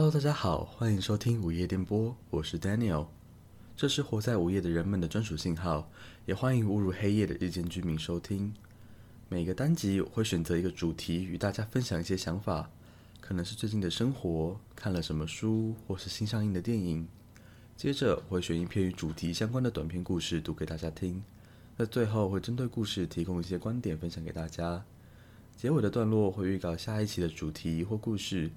Hello，大家好，欢迎收听午夜电波，我是 Daniel。这是活在午夜的人们的专属信号，也欢迎误入黑夜的日间居民收听。每个单集我会选择一个主题与大家分享一些想法，可能是最近的生活，看了什么书，或是新上映的电影。接着我会选一篇与主题相关的短篇故事读给大家听，在最后会针对故事提供一些观点分享给大家。结尾的段落会预告下一期的主题或故事，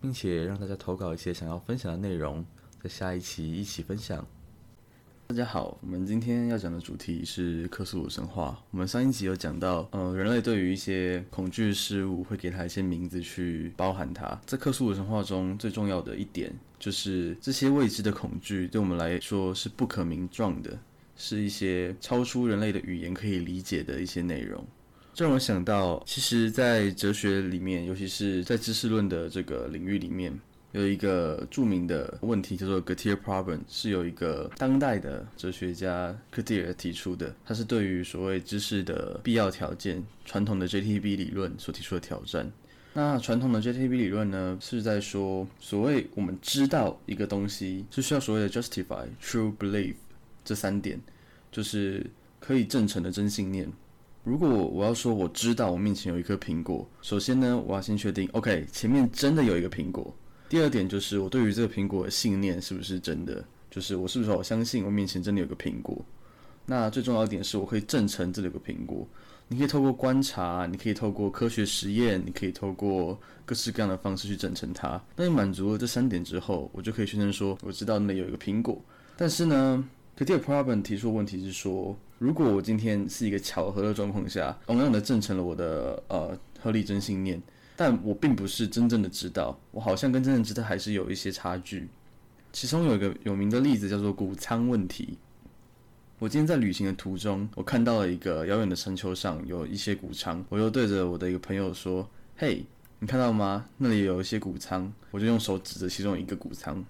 并且让大家投稿一些想要分享的内容，在下一期一起分享。大家好，我们今天要讲的主题是克苏鲁神话。我们上一集有讲到，呃，人类对于一些恐惧事物会给它一些名字去包含它。在克苏鲁神话中最重要的一点，就是这些未知的恐惧对我们来说是不可名状的，是一些超出人类的语言可以理解的一些内容。这让我想到，其实，在哲学里面，尤其是在知识论的这个领域里面。有一个著名的问题叫做 Gettier Problem，是有一个当代的哲学家 Gettier 提出的。他是对于所谓知识的必要条件，传统的 JTB 理论所提出的挑战。那传统的 JTB 理论呢，是在说，所谓我们知道一个东西，是需要所谓的 Justify、True Belief 这三点，就是可以证成的真信念。如果我要说我知道我面前有一颗苹果，首先呢，我要先确定，OK，前面真的有一个苹果。第二点就是我对于这个苹果的信念是不是真的？就是我是不是我相信我面前真的有个苹果？那最重要一点是我可以证成这里有个苹果。你可以透过观察，你可以透过科学实验，你可以透过各式各样的方式去证成它。当你满足了这三点之后，我就可以宣称说我知道那里有一个苹果。但是呢 k t i p r o b l e m 提出的问题是说，如果我今天是一个巧合的状况下，同样的证成了我的呃合理真信念。但我并不是真正的知道，我好像跟真正知道还是有一些差距。其中有一个有名的例子叫做谷仓问题。我今天在旅行的途中，我看到了一个遥远的山丘上有一些谷仓，我又对着我的一个朋友说：“嘿，你看到吗？那里有一些谷仓。”我就用手指着其中一个谷仓，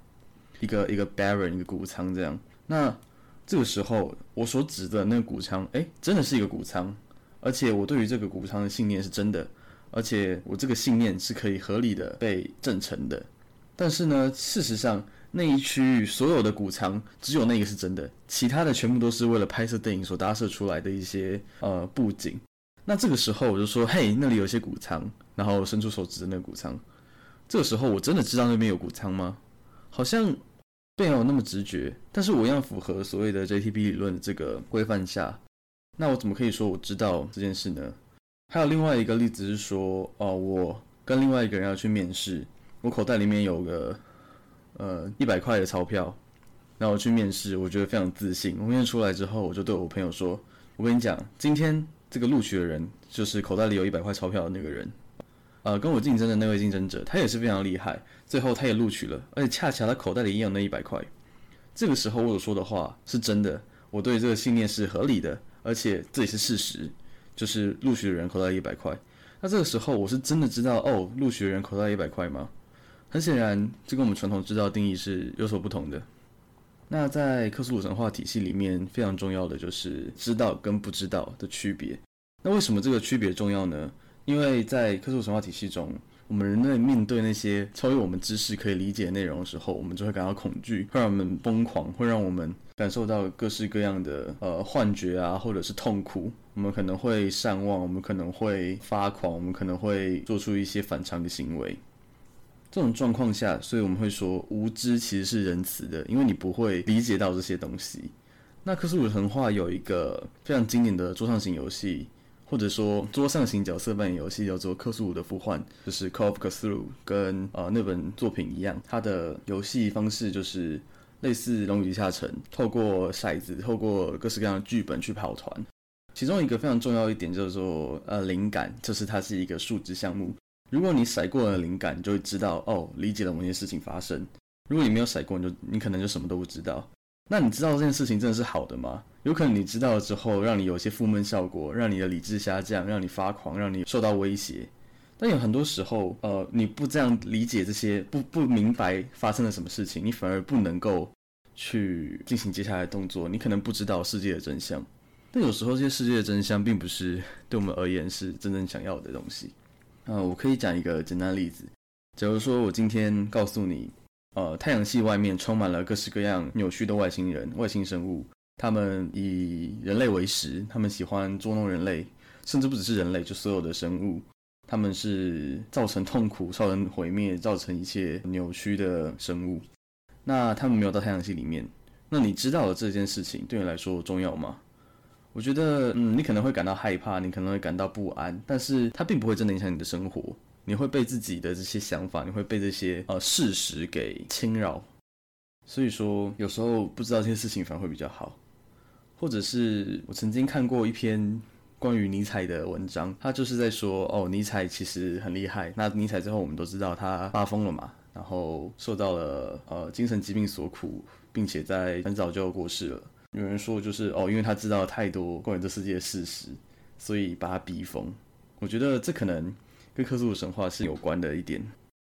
一个一个 barren 一个谷仓这样。那这个时候我所指的那个谷仓，哎，真的是一个谷仓，而且我对于这个谷仓的信念是真的。而且我这个信念是可以合理的被证成的，但是呢，事实上那一区域所有的谷仓只有那个是真的，其他的全部都是为了拍摄电影所搭设出来的一些呃布景。那这个时候我就说，嘿，那里有些谷仓，然后伸出手指的那个谷仓。这个时候我真的知道那边有谷仓吗？好像并没有那么直觉。但是我一样符合所谓的 JTB 理论这个规范下，那我怎么可以说我知道这件事呢？还有另外一个例子是说，哦，我跟另外一个人要去面试，我口袋里面有个呃一百块的钞票，然后我去面试，我觉得非常自信。我面试出来之后，我就对我朋友说：“我跟你讲，今天这个录取的人就是口袋里有一百块钞票的那个人，呃，跟我竞争的那位竞争者，他也是非常厉害，最后他也录取了，而且恰巧他口袋里也有那一百块。这个时候我所说的话是真的，我对这个信念是合理的，而且这也是事实。”就是录取的人口袋一百块，那这个时候我是真的知道哦，录取的人口袋一百块吗？很显然，这跟我们传统知道定义是有所不同的。那在克苏鲁神话体系里面，非常重要的就是知道跟不知道的区别。那为什么这个区别重要呢？因为在科苏鲁神话体系中。我们人类面对那些超越我们知识可以理解的内容的时候，我们就会感到恐惧，会让我们疯狂，会让我们感受到各式各样的呃幻觉啊，或者是痛苦。我们可能会善忘，我们可能会发狂，我们可能会做出一些反常的行为。这种状况下，所以我们会说无知其实是仁慈的，因为你不会理解到这些东西。那克苏鲁神话有一个非常经典的桌上型游戏。或者说桌上型角色扮演游戏叫做《克苏鲁的呼唤》，就是 Call of Cthulhu，跟呃那本作品一样，它的游戏方式就是类似《龙与地下城》，透过骰子，透过各式各样的剧本去跑团。其中一个非常重要一点叫做呃灵感，就是它是一个数值项目。如果你骰过了灵感，你就会知道哦，理解了某些事情发生。如果你没有骰过，你就你可能就什么都不知道。那你知道这件事情真的是好的吗？有可能你知道了之后，让你有些负面效果，让你的理智下降，让你发狂，让你受到威胁。但有很多时候，呃，你不这样理解这些，不不明白发生了什么事情，你反而不能够去进行接下来的动作。你可能不知道世界的真相。但有时候这些世界的真相，并不是对我们而言是真正想要的东西。呃，我可以讲一个简单的例子。假如说我今天告诉你，呃，太阳系外面充满了各式各样扭曲的外星人、外星生物，他们以人类为食，他们喜欢捉弄人类，甚至不只是人类，就所有的生物，他们是造成痛苦、造成毁灭、造成一切扭曲的生物。那他们没有到太阳系里面，那你知道了这件事情对你来说重要吗？我觉得，嗯，你可能会感到害怕，你可能会感到不安，但是它并不会真的影响你的生活。你会被自己的这些想法，你会被这些呃事实给侵扰。所以说，有时候不知道这些事情反而会比较好。或者是我曾经看过一篇关于尼采的文章，他就是在说，哦，尼采其实很厉害。那尼采最后我们都知道他发疯了嘛。然后受到了呃精神疾病所苦，并且在很早就过世了。有人说就是哦，因为他知道太多关于这世界的事实，所以把他逼疯。我觉得这可能跟克苏鲁神话是有关的一点。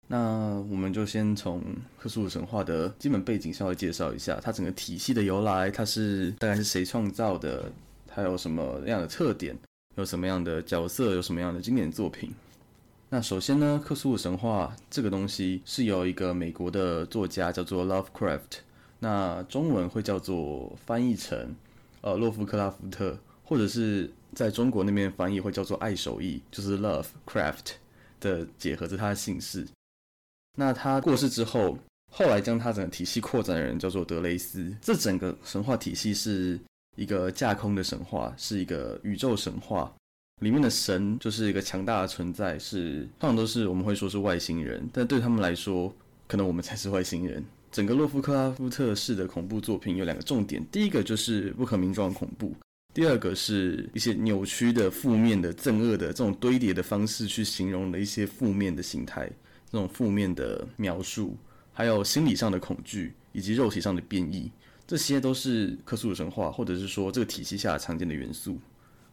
那我们就先从克苏鲁神话的基本背景稍微介绍一下，它整个体系的由来，它是大概是谁创造的，它有什么样的特点，有什么样的角色，有什么样的经典作品。那首先呢，克苏鲁神话这个东西是由一个美国的作家叫做 Lovecraft，那中文会叫做翻译成呃洛夫克拉夫特，或者是在中国那边翻译会叫做爱手艺，就是 Lovecraft 的结合，着他的姓氏。那他过世之后，后来将他整个体系扩展的人叫做德雷斯。这整个神话体系是一个架空的神话，是一个宇宙神话。里面的神就是一个强大的存在，是通常都是我们会说是外星人，但对他们来说，可能我们才是外星人。整个洛夫克拉夫特式的恐怖作品有两个重点，第一个就是不可名状的恐怖，第二个是一些扭曲的、负面的、憎恶的这种堆叠的方式去形容的一些负面的形态，这种负面的描述，还有心理上的恐惧以及肉体上的变异，这些都是克苏鲁神话或者是说这个体系下常见的元素。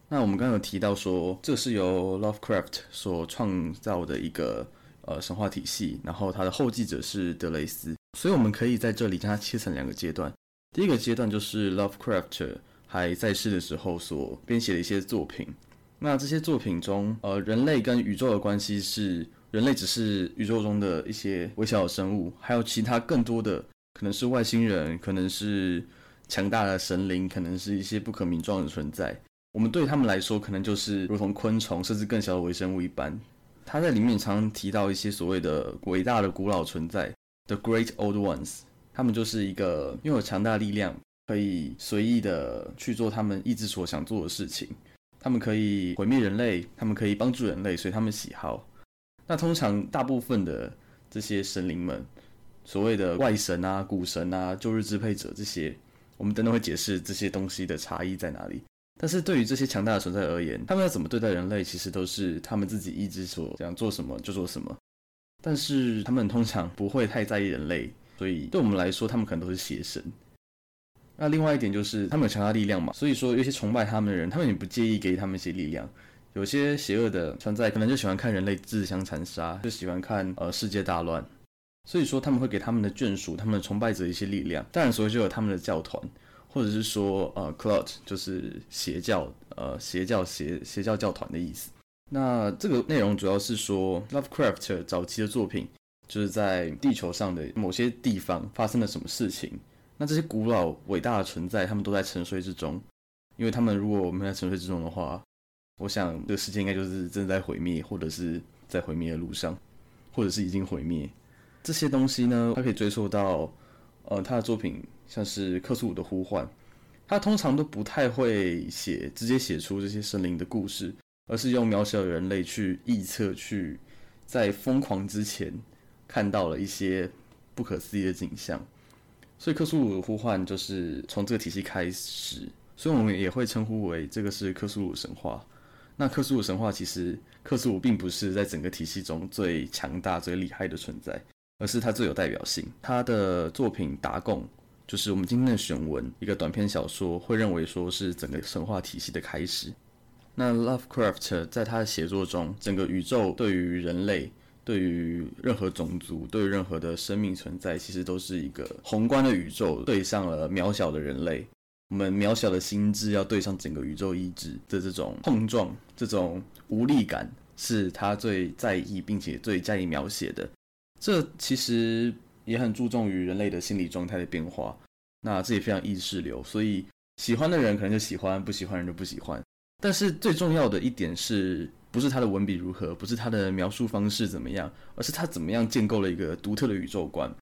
那我们刚刚有提到说，这是由 Lovecraft 所创造的一个呃神话体系，然后他的后继者是德雷斯，所以我们可以在这里将它切成两个阶段。第一个阶段就是 Lovecraft 还在世的时候所编写的一些作品。那这些作品中，呃，人类跟宇宙的关系是人类只是宇宙中的一些微小的生物，还有其他更多的可能是外星人，可能是强大的神灵，可能是一些不可名状的存在。我们对他们来说，可能就是如同昆虫，甚至更小的微生物一般。他在里面常常提到一些所谓的伟大的古老存在，the great old ones。他们就是一个拥有强大力量，可以随意的去做他们意志所想做的事情。他们可以毁灭人类，他们可以帮助人类，随他们喜好。那通常大部分的这些神灵们，所谓的外神啊、古神啊、旧日支配者这些，我们等等会解释这些东西的差异在哪里。但是对于这些强大的存在而言，他们要怎么对待人类，其实都是他们自己意志所想做什么就做什么。但是他们通常不会太在意人类，所以对我们来说，他们可能都是邪神。那另外一点就是，他们有强大力量嘛，所以说有些崇拜他们的人，他们也不介意给他们一些力量。有些邪恶的存在，可能就喜欢看人类自相残杀，就喜欢看呃世界大乱，所以说他们会给他们的眷属、他们的崇拜者一些力量。当然，所以就有他们的教团。或者是说，呃，cult 就是邪教，呃，邪教邪邪教教团的意思。那这个内容主要是说，Lovecraft 早期的作品就是在地球上的某些地方发生了什么事情。这些古老伟大的存在，他们都在沉睡之中。因为他们如果我们在沉睡之中的话，我想这个世界应该就是正在毁灭，或者是在毁灭的路上，或者是已经毁灭。这些东西呢，它可以追溯到，呃，他的作品。像是克苏鲁的呼唤，他通常都不太会写直接写出这些神灵的故事，而是用渺小的人类去臆测，去在疯狂之前看到了一些不可思议的景象。所以克苏鲁的呼唤就是从这个体系开始，所以我们也会称呼为这个是克苏鲁神话。那克苏鲁神话其实克苏鲁并不是在整个体系中最强大、最厉害的存在，而是他最有代表性。他的作品《达贡》。就是我们今天的选文，一个短篇小说，会认为说是整个神话体系的开始。那 Lovecraft 在他的写作中，整个宇宙对于人类、对于任何种族、对于任何的生命存在，其实都是一个宏观的宇宙对上了渺小的人类。我们渺小的心智要对上整个宇宙意志的这种碰撞，这种无力感，是他最在意并且最加以描写的。这其实也很注重于人类的心理状态的变化。那这也非常意识流，所以喜欢的人可能就喜欢，不喜欢人就不喜欢。但是最重要的一点是不是他的文笔如何，不是他的描述方式怎么样，而是他怎么样建构了一个独特的宇宙观。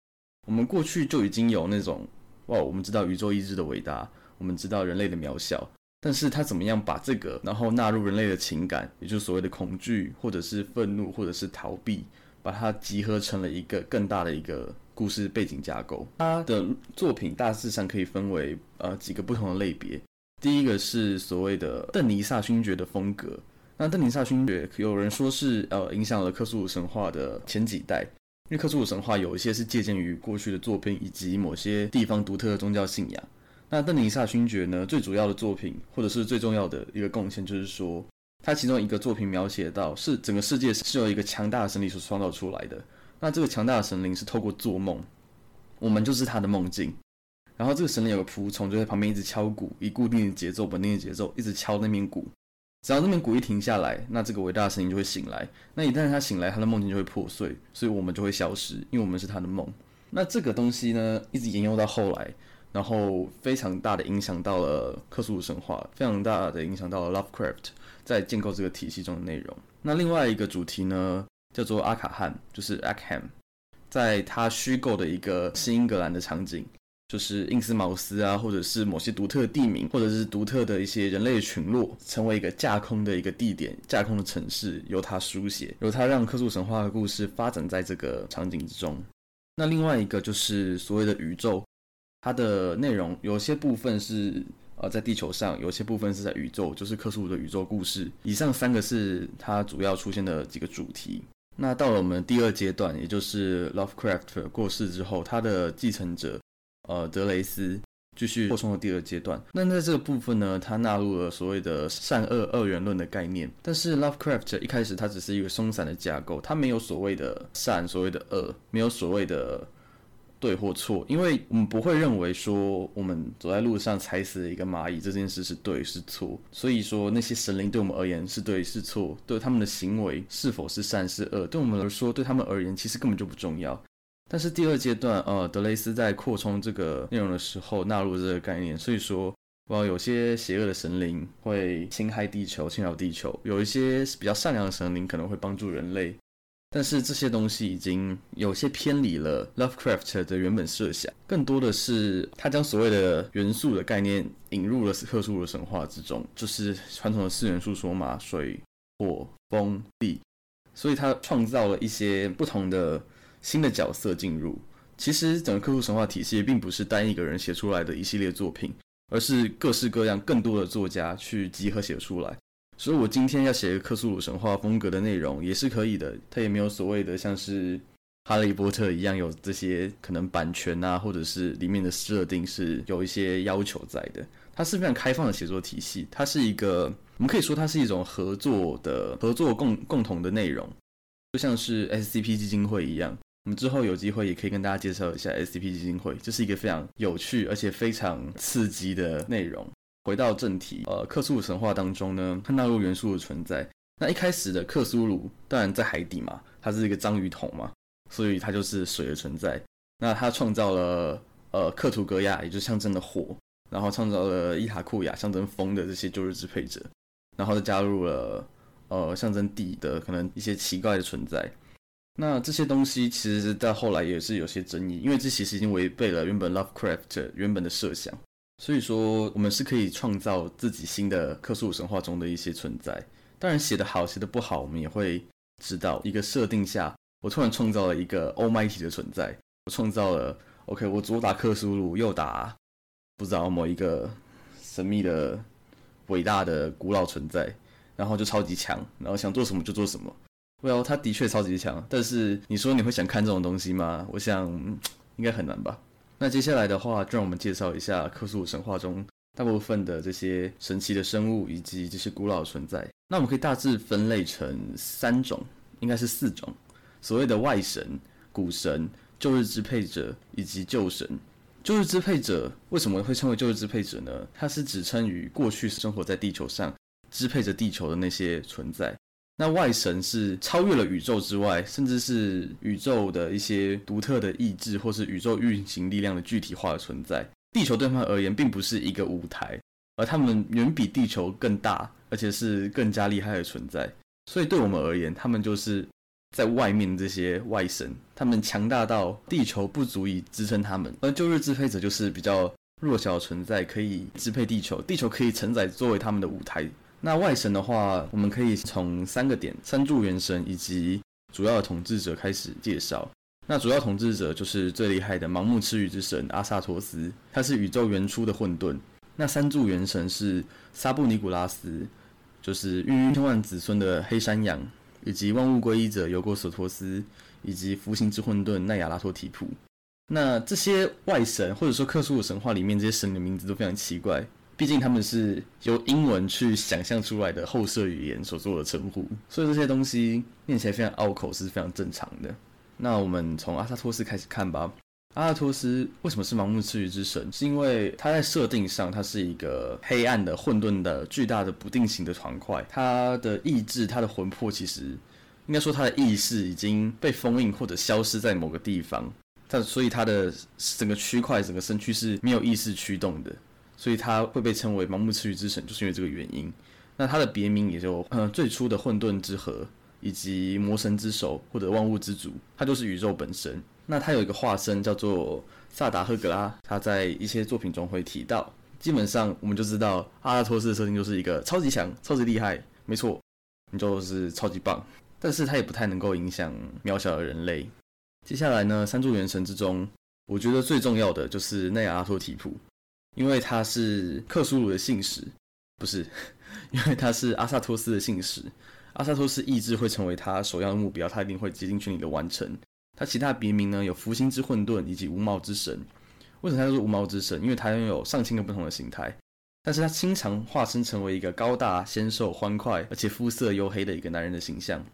我们过去就已经有那种哇，我们知道宇宙意志的伟大，我们知道人类的渺小，但是他怎么样把这个然后纳入人类的情感，也就是所谓的恐惧，或者是愤怒，或者是逃避，把它集合成了一个更大的一个。故事背景架构，他的作品大致上可以分为呃几个不同的类别。第一个是所谓的邓尼萨勋爵的风格。那邓尼萨勋爵有人说是呃影响了克苏鲁神话的前几代，因为克苏鲁神话有一些是借鉴于过去的作品以及某些地方独特的宗教信仰。那邓尼萨勋爵呢，最主要的作品或者是最重要的一个贡献，就是说他其中一个作品描写到是整个世界是由一个强大的神灵所创造出来的。那这个强大的神灵是透过做梦，我们就是他的梦境。然后这个神灵有个仆从，就在旁边一直敲鼓，以固定的节奏、稳定的节奏，一直敲那面鼓。只要那面鼓一停下来，那这个伟大的声音就会醒来。那一旦他醒来，他的梦境就会破碎，所以我们就会消失，因为我们是他的梦。那这个东西呢，一直沿用到后来，然后非常大的影响到了克苏鲁神话，非常大的影响到了 Lovecraft 在建构这个体系中的内容。那另外一个主题呢？叫做阿卡汉，就是 Arkham，在他虚构的一个新英格兰的场景，就是印斯茅斯啊，或者是某些独特的地名，或者是独特的一些人类群落，成为一个架空的一个地点，架空的城市，由他书写，由他让克苏神话的故事发展在这个场景之中。那另外一个就是所谓的宇宙，它的内容有些部分是呃在地球上，有些部分是在宇宙，就是克苏鲁的宇宙故事。以上三个是它主要出现的几个主题。那到了我们第二阶段，也就是 Lovecraft 过世之后，他的继承者，呃，德雷斯继续扩充了第二阶段。那在这个部分呢，他纳入了所谓的善恶二元论的概念。但是 Lovecraft 一开始它只是一个松散的架构，它没有所谓的善，所谓的恶，没有所谓的。对或错，因为我们不会认为说我们走在路上踩死了一个蚂蚁这件事是对是错，所以说那些神灵对我们而言是对是错，对他们的行为是否是善是恶，对我们来说对他们而言其实根本就不重要。但是第二阶段，呃，德雷斯在扩充这个内容的时候纳入这个概念，所以说，哇，有些邪恶的神灵会侵害地球、侵扰地球，有一些比较善良的神灵可能会帮助人类。但是这些东西已经有些偏离了 Lovecraft 的原本设想，更多的是他将所谓的元素的概念引入了特殊的神话之中，就是传统的四元素说嘛，水、火、风、地，所以他创造了一些不同的新的角色进入。其实整个克苏鲁神话体系并不是单一个人写出来的一系列作品，而是各式各样更多的作家去集合写出来。所以，我今天要写一个克苏鲁神话风格的内容也是可以的。它也没有所谓的像是哈利波特一样有这些可能版权啊，或者是里面的设定是有一些要求在的。它是非常开放的写作体系，它是一个我们可以说它是一种合作的合作共共同的内容，就像是 SCP 基金会一样。我们之后有机会也可以跟大家介绍一下 SCP 基金会，这是一个非常有趣而且非常刺激的内容。回到正题，呃，克苏鲁神话当中呢，它纳入元素的存在。那一开始的克苏鲁当然在海底嘛，它是一个章鱼桶嘛，所以它就是水的存在。那它创造了呃克图格亚，也就象征的火，然后创造了伊塔库亚，象征风的这些旧日支配者，然后再加入了呃象征地的可能一些奇怪的存在。那这些东西其实到后来也是有些争议，因为这其实已经违背了原本 Lovecraft 原本的设想。所以说，我们是可以创造自己新的克苏鲁神话中的一些存在。当然，写的好，写的不好，我们也会知道。一个设定下，我突然创造了一个 Almighty 的存在，我创造了 OK，我左打克苏鲁，右打不知道某一个神秘的、伟大的、古老存在，然后就超级强，然后想做什么就做什么。Well，他的确超级强，但是你说你会想看这种东西吗？我想应该很难吧。那接下来的话，就让我们介绍一下克苏鲁神话中大部分的这些神奇的生物以及这些古老的存在。那我们可以大致分类成三种，应该是四种：所谓的外神、古神、旧日支配者以及旧神。旧日支配者为什么会称为旧日支配者呢？它是指称于过去生活在地球上、支配着地球的那些存在。那外神是超越了宇宙之外，甚至是宇宙的一些独特的意志，或是宇宙运行力量的具体化的存在。地球对他们而言，并不是一个舞台，而他们远比地球更大，而且是更加厉害的存在。所以对我们而言，他们就是在外面这些外神，他们强大到地球不足以支撑他们，而旧日支配者就是比较弱小的存在，可以支配地球，地球可以承载作为他们的舞台。那外神的话，我们可以从三个点：三柱元神以及主要的统治者开始介绍。那主要统治者就是最厉害的盲目吃鱼之神阿萨托斯，他是宇宙原初的混沌。那三柱元神是沙布尼古拉斯，就是孕育千万子孙的黑山羊，以及万物归一者尤过索托斯，以及服刑之混沌奈亚拉托提普。那这些外神或者说克苏鲁神话里面这些神的名字都非常奇怪。毕竟他们是由英文去想象出来的后设语言所做的称呼，所以这些东西念起来非常拗口是非常正常的。那我们从阿萨托斯开始看吧。阿萨托斯为什么是盲目赐予之神？是因为他在设定上，他是一个黑暗的、混沌的、巨大的、不定型的团块。他的意志、他的魂魄，其实应该说他的意识已经被封印或者消失在某个地方。他所以他的整个区块、整个身躯是没有意识驱动的。所以他会被称为盲目赤鱼之神，就是因为这个原因。那他的别名也就，呃，最初的混沌之河，以及魔神之手或者万物之主，他就是宇宙本身。那他有一个化身叫做萨达赫格拉，他在一些作品中会提到。基本上我们就知道阿拉托斯的设定就是一个超级强、超级厉害，没错，你就是超级棒。但是他也不太能够影响渺小的人类。接下来呢，三柱元神之中，我觉得最重要的就是内亚拉托提普。因为他是克苏鲁的信使，不是，因为他是阿萨托斯的信使。阿萨托斯意志会成为他首要的目标，他一定会竭尽全力的完成。他其他别名呢有福星之混沌以及无毛之神。为什么他是无毛之神？因为他拥有上千个不同的形态，但是他经常化身成为一个高大、纤瘦、欢快，而且肤色黝黑的一个男人的形象。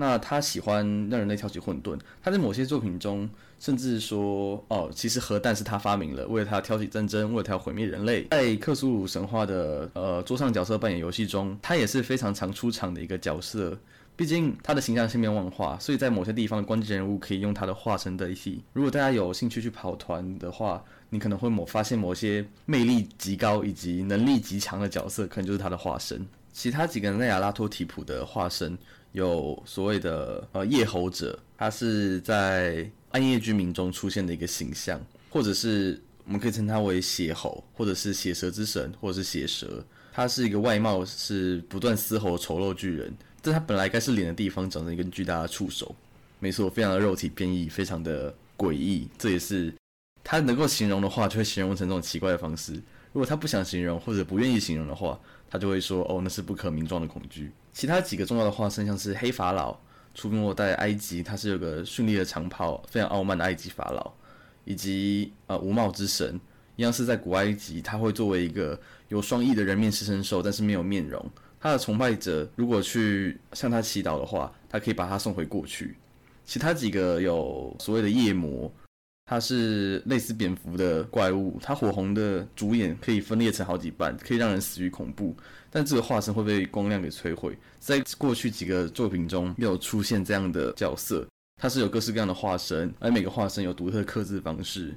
那他喜欢让人类挑起混沌，他在某些作品中甚至说，哦，其实核弹是他发明了，为了他挑起战争，为了他要毁灭人类。在克苏鲁神话的呃桌上角色扮演游戏中，他也是非常常出场的一个角色。毕竟他的形象千变万化，所以在某些地方的关键人物可以用他的化身代替。如果大家有兴趣去跑团的话，你可能会某发现某些魅力极高以及能力极强的角色，可能就是他的化身。其他几个奈亚拉托提普的化身。有所谓的呃夜猴者，他是在暗夜居民中出现的一个形象，或者是我们可以称他为血猴，或者是血蛇之神，或者是血蛇。他是一个外貌是不断嘶吼的丑陋巨人，但他本来该是脸的地方长着一根巨大的触手。没错，非常的肉体变异，非常的诡异。这也是他能够形容的话，就会形容成这种奇怪的方式。如果他不想形容或者不愿意形容的话，他就会说：“哦，那是不可名状的恐惧。”其他几个重要的化身，像是黑法老出没在埃及，他是有个绚丽的长袍，非常傲慢的埃及法老，以及呃无帽之神，一样是在古埃及，他会作为一个有双翼的人面狮身兽，但是没有面容。他的崇拜者如果去向他祈祷的话，他可以把他送回过去。其他几个有所谓的夜魔。它是类似蝙蝠的怪物，它火红的主眼可以分裂成好几半，可以让人死于恐怖。但这个化身会被光亮给摧毁。在过去几个作品中，有出现这样的角色，它是有各式各样的化身，而每个化身有独特的刻字方式。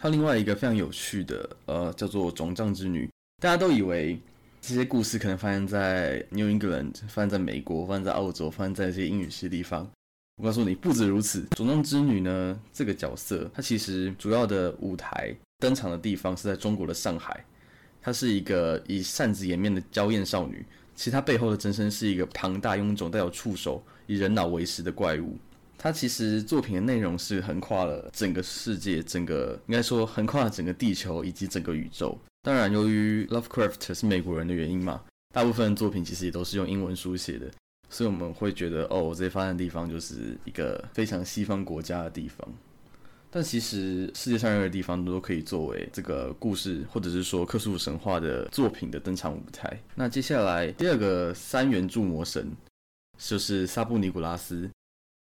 它另外一个非常有趣的，呃，叫做肿胀之女。大家都以为这些故事可能发生在 New England，发生在美国，发生在澳洲，发生在一些英语系地方。我告诉你，不止如此，肿胀之女呢这个角色，她其实主要的舞台登场的地方是在中国的上海。她是一个以扇子掩面的娇艳少女，其实她背后的真身是一个庞大臃肿、带有触手、以人脑为食的怪物。她其实作品的内容是横跨了整个世界，整个应该说横跨了整个地球以及整个宇宙。当然，由于 Lovecraft 是美国人的原因嘛，大部分作品其实也都是用英文书写的。所以我们会觉得，哦，这些发生的地方就是一个非常西方国家的地方。但其实世界上任何地方都可以作为这个故事，或者是说克苏鲁神话的作品的登场舞台。那接下来第二个三元柱魔神就是萨布尼古拉斯，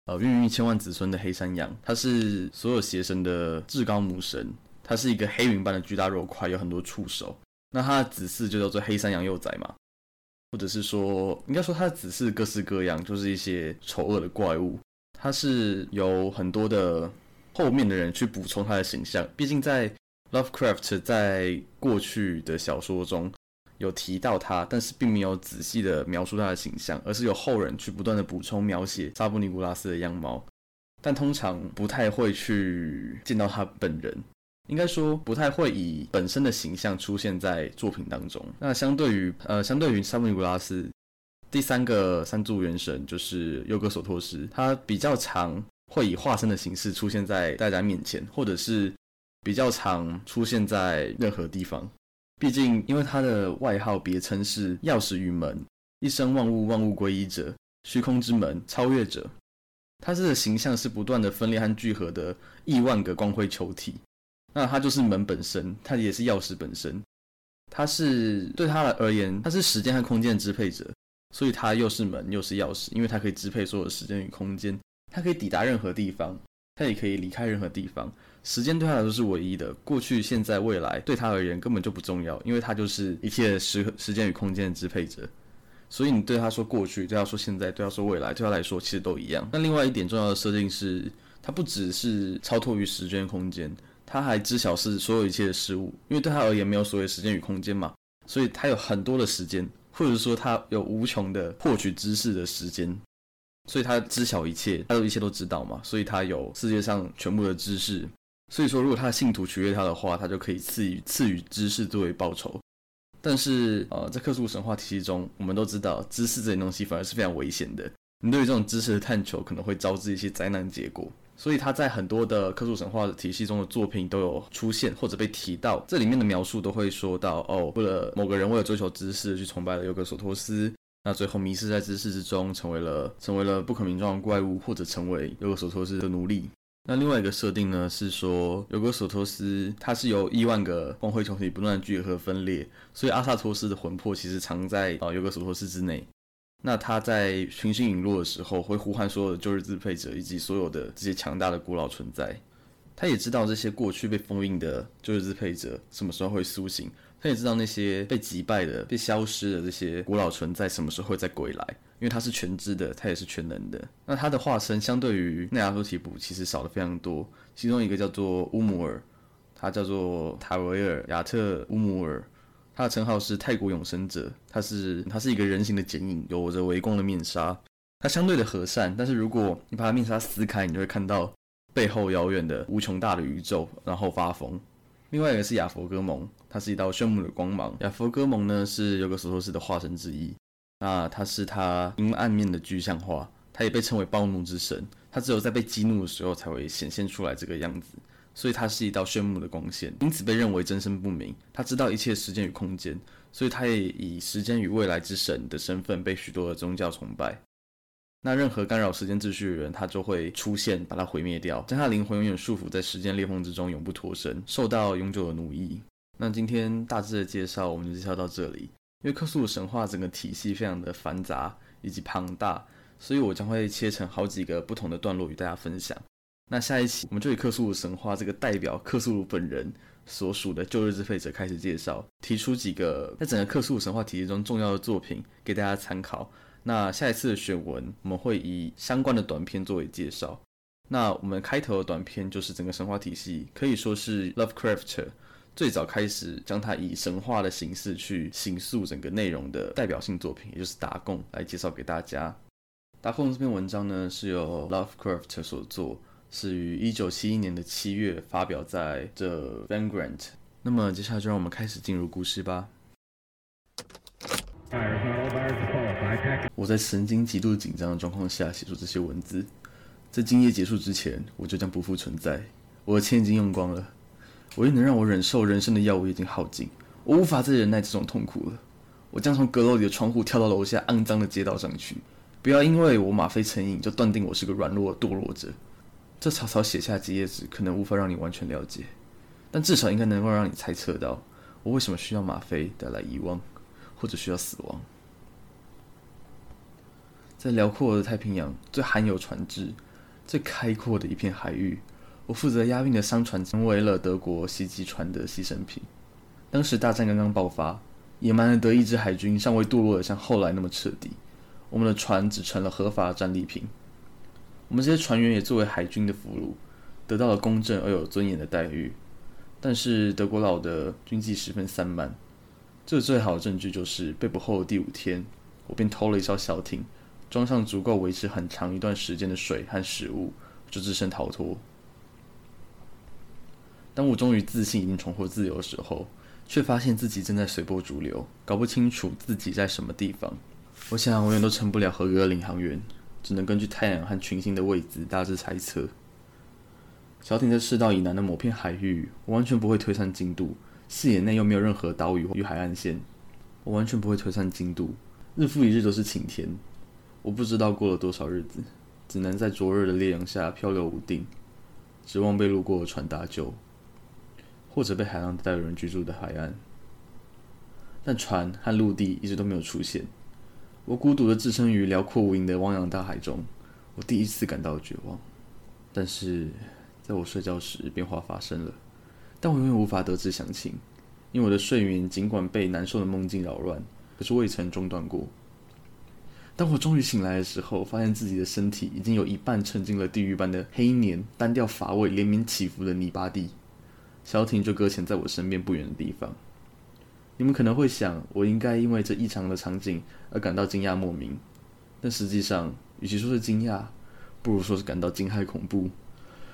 呃，孕育千万子孙的黑山羊，他是所有邪神的至高母神，他是一个黑云般的巨大肉块，有很多触手。那他的子嗣就叫做黑山羊幼崽嘛。或者是说，应该说它只是各式各样，就是一些丑恶的怪物。它是有很多的后面的人去补充它的形象，毕竟在 Lovecraft 在过去的小说中有提到他，但是并没有仔细的描述他的形象，而是由后人去不断的补充描写扎布尼古拉斯的样貌，但通常不太会去见到他本人，应该说不太会以本身的形象出现在作品当中。那相对于呃，相对于沙布尼古拉斯，第三个三柱元神就是尤格索托斯，他比较常会以化身的形式出现在大家面前，或者是。比较常出现在任何地方，毕竟因为他的外号别称是钥匙与门，一生万物万物归一者，虚空之门，超越者。他这个形象是不断的分裂和聚合的亿万个光辉球体，那它就是门本身，它也是钥匙本身。它是对它而言，它是时间和空间的支配者，所以它又是门又是钥匙，因为它可以支配所有时间与空间，它可以抵达任何地方，它也可以离开任何地方。时间对他来说是唯一的，过去、现在、未来对他而言根本就不重要，因为他就是一切时时间与空间的支配者。所以你对他说过去，对他说现在，对他说未来，对他来说其实都一样。那另外一点重要的设定是，他不只是超脱于时间空间，他还知晓是所有一切的事物，因为对他而言没有所谓时间与空间嘛，所以他有很多的时间，或者说他有无穷的获取知识的时间，所以他知晓一切，他都一切都知道嘛，所以他有世界上全部的知识。所以说，如果他的信徒取悦他的话，他就可以赐予赐予知识作为报酬。但是，呃，在克苏鲁神话体系中，我们都知道，知识这些东西反而是非常危险的。你对于这种知识的探求，可能会招致一些灾难结果。所以，他在很多的克苏神话体系中的作品都有出现或者被提到。这里面的描述都会说到，哦，为了某个人为了追求知识去崇拜了尤格索托斯，那最后迷失在知识之中，成为了成为了不可名状的怪物，或者成为尤格索托斯的奴隶。那另外一个设定呢，是说尤格索托斯，它是由亿万个光辉球体不断聚合分裂，所以阿萨托斯的魂魄其实藏在啊尤格索托斯之内。那他在群星陨落的时候，会呼唤所有的旧日支配者以及所有的这些强大的古老存在。他也知道这些过去被封印的旧日支配者什么时候会苏醒。他也知道那些被击败的、被消失的这些古老存在什么时候会再归来，因为他是全知的，他也是全能的。那他的化身相对于内阿托提普其实少了非常多，其中一个叫做乌姆尔，他叫做塔维尔亚特乌姆尔，他的称号是泰国永生者，他是他是一个人形的剪影，有着微光的面纱，他相对的和善，但是如果你把他面纱撕开，你就会看到背后遥远的无穷大的宇宙，然后发疯。另外一个是亚佛哥蒙，它是一道炫目的光芒。亚佛哥蒙呢是有个索托斯的化身之一，那他是他阴暗面的具象化，他也被称为暴怒之神。他只有在被激怒的时候才会显现出来这个样子，所以它是一道炫目的光线，因此被认为真身不明。他知道一切时间与空间，所以他也以时间与未来之神的身份被许多的宗教崇拜。那任何干扰时间秩序的人，他就会出现，把他毁灭掉，将他灵魂永远束缚在时间裂缝之中，永不脱身，受到永久的奴役。那今天大致的介绍，我们就介绍到这里。因为克苏鲁神话整个体系非常的繁杂以及庞大，所以我将会切成好几个不同的段落与大家分享。那下一期，我们就以克苏鲁神话这个代表克苏鲁本人所属的旧日支配者开始介绍，提出几个在整个克苏鲁神话体系中重要的作品给大家参考。那下一次的选文，我们会以相关的短片作为介绍。那我们开头的短片就是整个神话体系，可以说是 Lovecraft 最早开始将它以神话的形式去形塑整个内容的代表性作品，也就是《达贡》来介绍给大家。《达贡》这篇文章呢是由 Lovecraft 所作，是于一九七一年的七月发表在这 Vanguard。那么接下来就让我们开始进入故事吧。我在神经极度紧张的状况下写出这些文字，在今夜结束之前，我就将不复存在。我的钱已经用光了，唯一能让我忍受人生的药物已经耗尽，我无法再忍耐这种痛苦了。我将从阁楼里的窗户跳到楼下肮脏的街道上去。不要因为我吗啡成瘾就断定我是个软弱堕落者。这草草写下几页纸，可能无法让你完全了解，但至少应该能够让你猜测到我为什么需要吗啡带来遗忘。或者需要死亡，在辽阔的太平洋最罕有船只、最开阔的一片海域，我负责押运的商船成为了德国袭击船的牺牲品。当时大战刚刚爆发，野蛮的德意志海军尚未堕落的像后来那么彻底，我们的船只成了合法的战利品。我们这些船员也作为海军的俘虏，得到了公正而有尊严的待遇。但是德国佬的军纪十分散漫，这最好的证据就是被捕后的第五天，我便偷了一艘小艇，装上足够维持很长一段时间的水和食物，就自身逃脱。当我终于自信已经重获自由的时候，却发现自己正在随波逐流，搞不清楚自己在什么地方。我想，永远都成不了合格的领航员，只能根据太阳和群星的位置大致猜测。小艇在赤道以南的某片海域，我完全不会推算经度，视野内又没有任何岛屿与海岸线，我完全不会推算经度。日复一日都是晴天，我不知道过了多少日子，只能在灼热的烈阳下漂流无定，指望被路过的船搭救。或者被海浪带有人居住的海岸，但船和陆地一直都没有出现。我孤独的置身于辽阔无垠的汪洋大海中，我第一次感到绝望。但是，在我睡觉时，变化发生了，但我永远无法得知详情，因为我的睡眠尽管被难受的梦境扰乱，可是未曾中断过。当我终于醒来的时候，发现自己的身体已经有一半沉进了地狱般的黑黏、单调乏味、连绵起伏的泥巴地。小艇就搁浅在我身边不远的地方。你们可能会想，我应该因为这异常的场景而感到惊讶莫名，但实际上，与其说是惊讶，不如说是感到惊骇恐怖。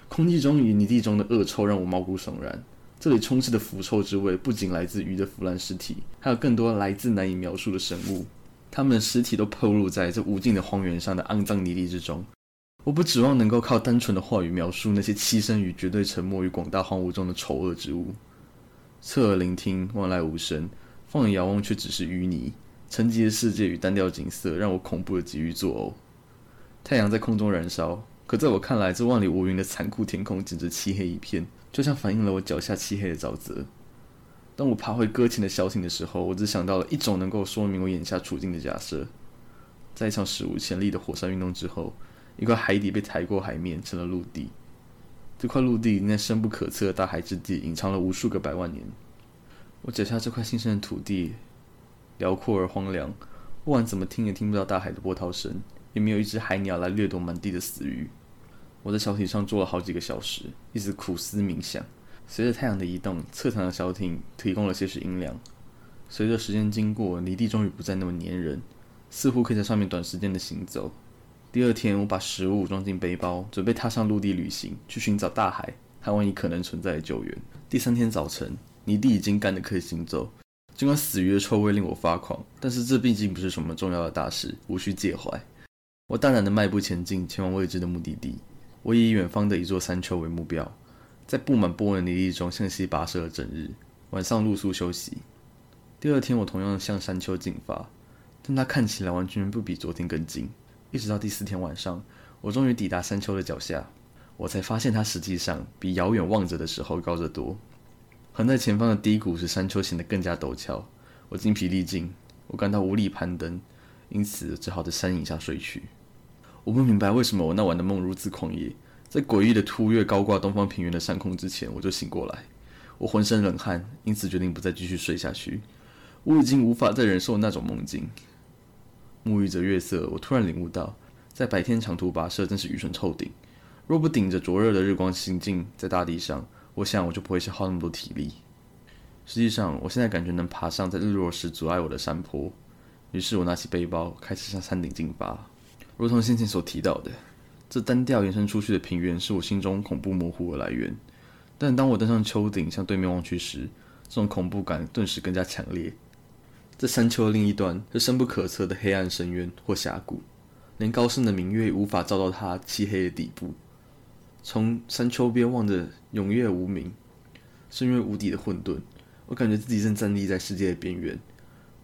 空气中与泥地中的恶臭让我毛骨悚然。这里充斥的腐臭之味，不仅来自鱼的腐烂尸体，还有更多来自难以描述的生物。它们的尸体都暴露在这无尽的荒原上的肮脏泥地之中。我不指望能够靠单纯的话语描述那些栖身于绝对沉默与广大荒芜中的丑恶之物。侧耳聆听，万籁无声；放眼遥望，却只是淤泥。沉寂的世界与单调景色，让我恐怖的急于作呕。太阳在空中燃烧，可在我看来，这万里无云的残酷天空简直漆黑一片，就像反映了我脚下漆黑的沼泽。当我爬回搁浅的小艇的时候，我只想到了一种能够说明我眼下处境的假设：在一场史无前例的火山运动之后。一块海底被抬过海面，成了陆地。这块陆地已经在深不可测的大海之地隐藏了无数个百万年。我脚下这块新生的土地，辽阔而荒凉，不管怎么听也听不到大海的波涛声，也没有一只海鸟来掠夺满地的死鱼。我在小艇上坐了好几个小时，一直苦思冥想。随着太阳的移动，侧躺的小艇提供了些许阴凉。随着时间经过，泥地终于不再那么粘人，似乎可以在上面短时间的行走。第二天，我把食物装进背包，准备踏上陆地旅行，去寻找大海和万一可能存在的救援。第三天早晨，泥地已经干得可以行走。尽管死鱼的臭味令我发狂，但是这毕竟不是什么重要的大事，无需介怀。我大胆地迈步前进，前往未知的目的地。我以远方的一座山丘为目标，在布满波纹泥地中向西跋涉了整日。晚上露宿休息。第二天，我同样向山丘进发，但它看起来完全不比昨天更近。一直到第四天晚上，我终于抵达山丘的脚下，我才发现它实际上比遥远望着的时候高得多。横在前方的低谷使山丘显得更加陡峭，我精疲力尽，我感到无力攀登，因此只好在山影下睡去。我不明白为什么我那晚的梦如此狂野，在诡异的突越高挂东方平原的山空之前，我就醒过来。我浑身冷汗，因此决定不再继续睡下去。我已经无法再忍受那种梦境。沐浴着月色，我突然领悟到，在白天长途跋涉真是愚蠢透顶。若不顶着灼热的日光行进在大地上，我想我就不会消耗那么多体力。实际上，我现在感觉能爬上在日落时阻碍我的山坡。于是我拿起背包，开始向山顶进发。如同先前所提到的，这单调延伸出去的平原是我心中恐怖模糊的来源。但当我登上丘顶，向对面望去时，这种恐怖感顿时更加强烈。在山丘的另一端是深不可测的黑暗深渊或峡谷，连高深的明月也无法照到它漆黑的底部。从山丘边望着永夜无明、深渊无底的混沌，我感觉自己正站立在世界的边缘。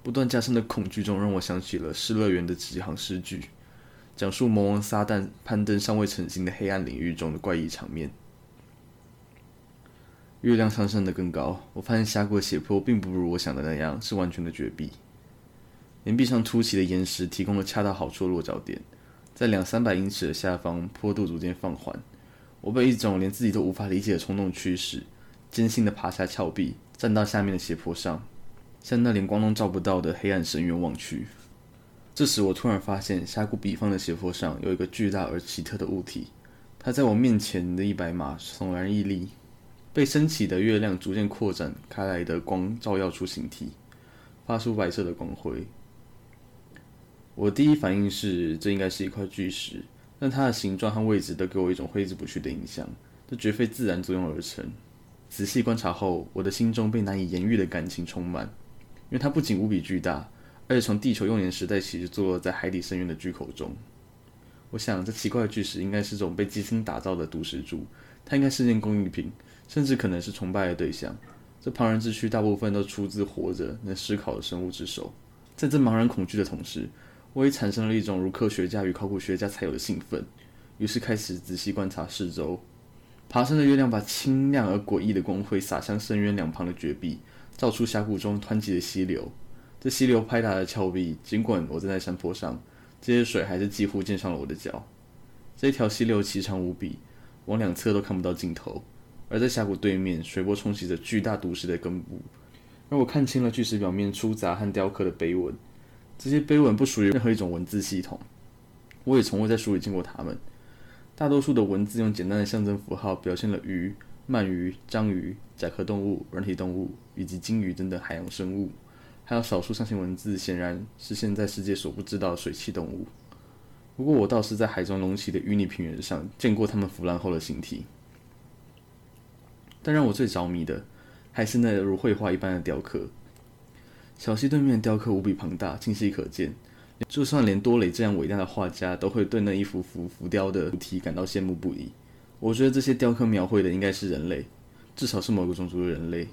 不断加深的恐惧中，让我想起了《失乐园》的几行诗句，讲述魔王撒旦攀登尚未成型的黑暗领域中的怪异场面。月亮上升的更高，我发现峡谷的斜坡并不如我想的那样是完全的绝壁。岩壁上凸起的岩石提供了恰到好处的落脚点，在两三百英尺的下方，坡度逐渐放缓。我被一种连自己都无法理解的冲动驱使，艰辛地爬下峭壁，站到下面的斜坡上。向那连光都照不到的黑暗深渊望去。这时，我突然发现峡谷彼方的斜坡上有一个巨大而奇特的物体，它在我面前的一百码悚然屹立，被升起的月亮逐渐扩展开来的光照耀出形体，发出白色的光辉。我第一反应是，这应该是一块巨石，但它的形状和位置都给我一种挥之不去的印象，这绝非自然作用而成。仔细观察后，我的心中被难以言喻的感情充满。因为它不仅无比巨大，而且从地球幼年时代起就坐落在海底深渊的巨口中。我想，这奇怪的巨石应该是种被精心打造的毒石柱，它应该是件工艺品，甚至可能是崇拜的对象。这庞然之躯大部分都出自活着能思考的生物之手。在这茫然恐惧的同时，我也产生了一种如科学家与考古学家才有的兴奋，于是开始仔细观察四周。爬升的月亮把清亮而诡异的光辉洒向深渊两旁的绝壁。照出峡谷中湍急的溪流，这溪流拍打着峭壁，尽管我站在山坡上，这些水还是几乎溅上了我的脚。这条溪流奇长无比，往两侧都看不到尽头。而在峡谷对面，水波冲洗着巨大毒石的根部，让我看清了巨石表面粗杂和雕刻的碑文。这些碑文不属于任何一种文字系统，我也从未在书里见过它们。大多数的文字用简单的象征符号表现了鱼。鳗鱼、章鱼、甲壳动物、软体动物以及鲸鱼等等海洋生物，还有少数象形文字，显然是现在世界所不知道的水栖动物。不过，我倒是在海中隆起的淤泥平原上见过它们腐烂后的形体。但让我最着迷的，还是那如绘画一般的雕刻。小溪对面的雕刻无比庞大，清晰可见。就算连多雷这样伟大的画家，都会对那一幅幅浮雕的主题感到羡慕不已。我觉得这些雕刻描绘的应该是人类，至少是某个种族的人类。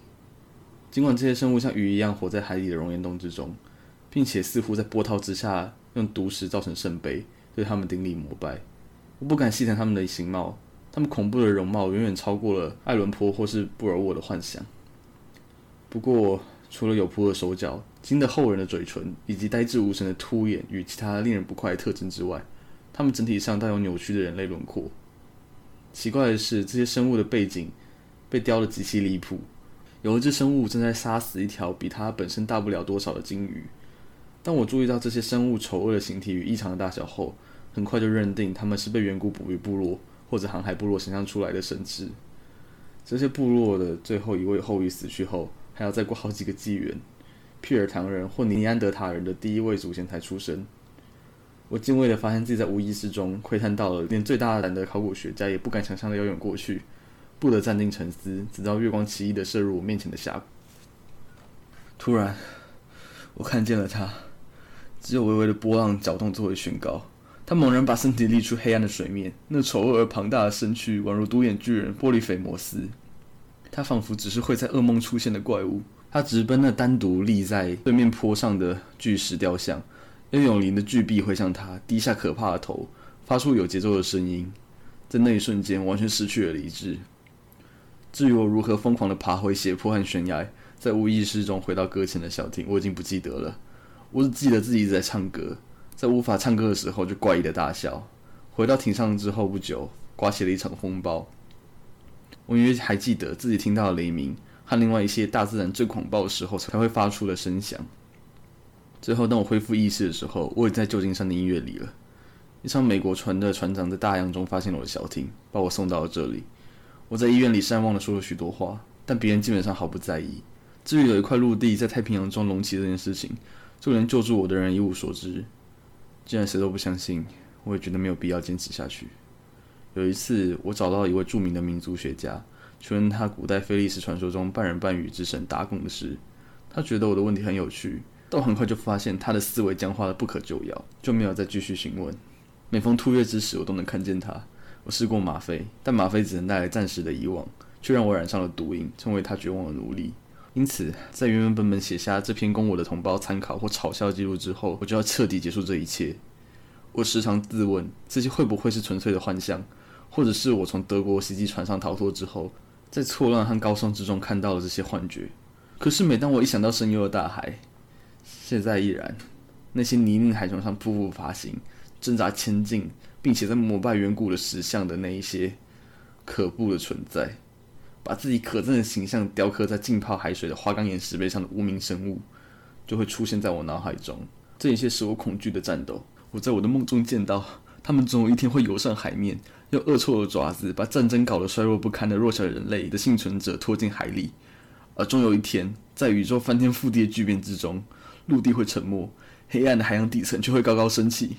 尽管这些生物像鱼一样活在海底的熔岩洞之中，并且似乎在波涛之下用毒石造成圣杯，对他们顶礼膜拜。我不敢细谈他们的形貌，他们恐怖的容貌远远超过了艾伦坡或是布尔沃的幻想。不过，除了有蹼的手脚、惊得后人的嘴唇以及呆滞无神的凸眼与其他令人不快的特征之外，他们整体上带有扭曲的人类轮廓。奇怪的是，这些生物的背景被雕得极其离谱。有一只生物正在杀死一条比它本身大不了多少的鲸鱼。当我注意到这些生物丑恶的形体与异常的大小后，很快就认定它们是被远古捕鱼部落或者航海部落想象出来的神智。这些部落的最后一位后裔死去后，还要再过好几个纪元，皮尔唐人或尼安德塔人的第一位祖先才出生。我敬畏的发现自己在无意识中窥探到了连最大胆的考古学家也不敢想象的遥远过去，不得暂定沉思，直到月光奇异的射入我面前的峡谷。突然，我看见了他，只有微微的波浪搅动作为宣告。他猛然把身体立出黑暗的水面，那丑恶而庞大的身躯宛如独眼巨人波利斐摩斯。他仿佛只是会在噩梦出现的怪物。他直奔那单独立在对面坡上的巨石雕像。用永灵的巨臂挥向他，低下可怕的头，发出有节奏的声音。在那一瞬间，完全失去了理智。至于我如何疯狂地爬回斜坡和悬崖，在无意识中回到搁浅的小艇，我已经不记得了。我只记得自己一直在唱歌，在无法唱歌的时候就怪异的大笑。回到艇上之后不久，刮起了一场风暴。我隐约还记得自己听到雷鸣和另外一些大自然最狂暴的时候才会发出的声响。最后，当我恢复意识的时候，我已在旧金山的音乐里了。一艘美国船的船长在大洋中发现了我的小艇，把我送到了这里。我在医院里善忘的说了许多话，但别人基本上毫不在意。至于有一块陆地在太平洋中隆起这件事情，就连救助我的人一无所知。既然谁都不相信，我也觉得没有必要坚持下去。有一次，我找到一位著名的民族学家，询问他古代菲利斯传说中半人半鱼之神达贡的事。他觉得我的问题很有趣。但我很快就发现他的思维僵化的不可救药，就没有再继续询问。每逢突月之时，我都能看见他。我试过吗啡，但吗啡只能带来暂时的遗忘，却让我染上了毒瘾，成为他绝望的奴隶。因此，在原原本本写下这篇供我的同胞参考或嘲笑记录之后，我就要彻底结束这一切。我时常自问，这些会不会是纯粹的幻象，或者是我从德国袭击船上逃脱之后，在错乱和高声之中看到了这些幻觉？可是，每当我一想到深幽的大海，现在亦然，那些泥泞海床上匍匐爬行、挣扎前进，并且在膜拜远古的石像的那一些可怖的存在，把自己可憎的形象雕刻在浸泡海水的花岗岩石碑上的无名生物，就会出现在我脑海中。这一切使我恐惧的战斗，我在我的梦中见到，他们总有一天会游上海面，用恶臭的爪子把战争搞得衰弱不堪的弱小人类的幸存者拖进海里。而终有一天，在宇宙翻天覆地的巨变之中，陆地会沉没，黑暗的海洋底层却会高高升起。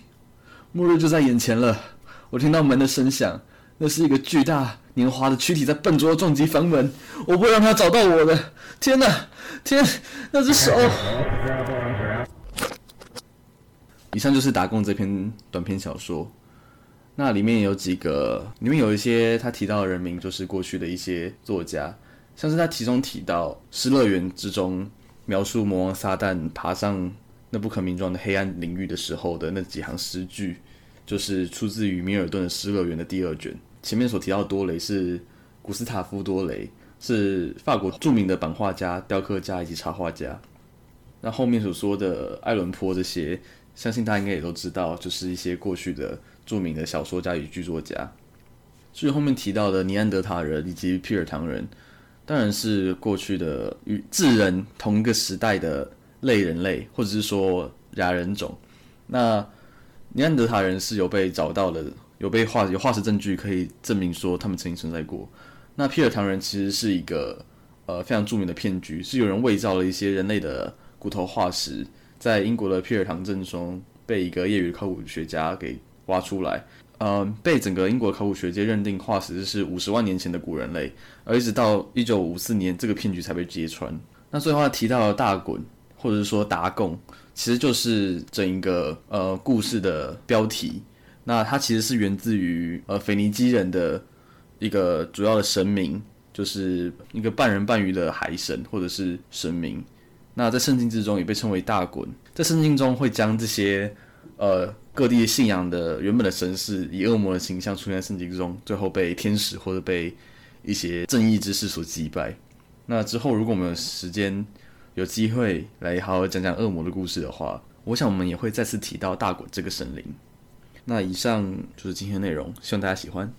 末日就在眼前了。我听到门的声响，那是一个巨大年华的躯体在笨拙地撞击房门。我不会让他找到我的。天哪！天，那只手！以上就是打工这篇短篇小说，那里面有几个，里面有一些他提到的人名，就是过去的一些作家，像是他其中提到《失乐园》之中描述魔王撒旦爬上那不可名状的黑暗领域的时候的那几行诗句，就是出自于米尔顿的《失乐园》的第二卷。前面所提到多雷是古斯塔夫多雷，是法国著名的版画家、雕刻家以及插画家。那后面所说的爱伦坡这些。相信大家应该也都知道，就是一些过去的著名的小说家与剧作家。至于后面提到的尼安德塔人以及皮尔唐人，当然是过去的与智人同一个时代的类人类，或者是说亚人种。那尼安德塔人是有被找到的，有被化有化石证据可以证明说他们曾经存在过。那皮尔唐人其实是一个呃非常著名的骗局，是有人伪造了一些人类的骨头化石。在英国的皮尔唐镇中，被一个业余考古学家给挖出来，呃，被整个英国考古学界认定化石是五十万年前的古人类，而一直到一九五四年，这个骗局才被揭穿。那最后他提到了大滚，或者是说达贡，其实就是整一个呃故事的标题。那它其实是源自于呃腓尼基人的一个主要的神明，就是一个半人半鱼的海神或者是神明。那在圣经之中也被称为大滚，在圣经中会将这些呃各地信仰的原本的神士以恶魔的形象出现在圣经之中，最后被天使或者被一些正义之士所击败。那之后如果我们有时间有机会来好好讲讲恶魔的故事的话，我想我们也会再次提到大滚这个神灵。那以上就是今天的内容，希望大家喜欢。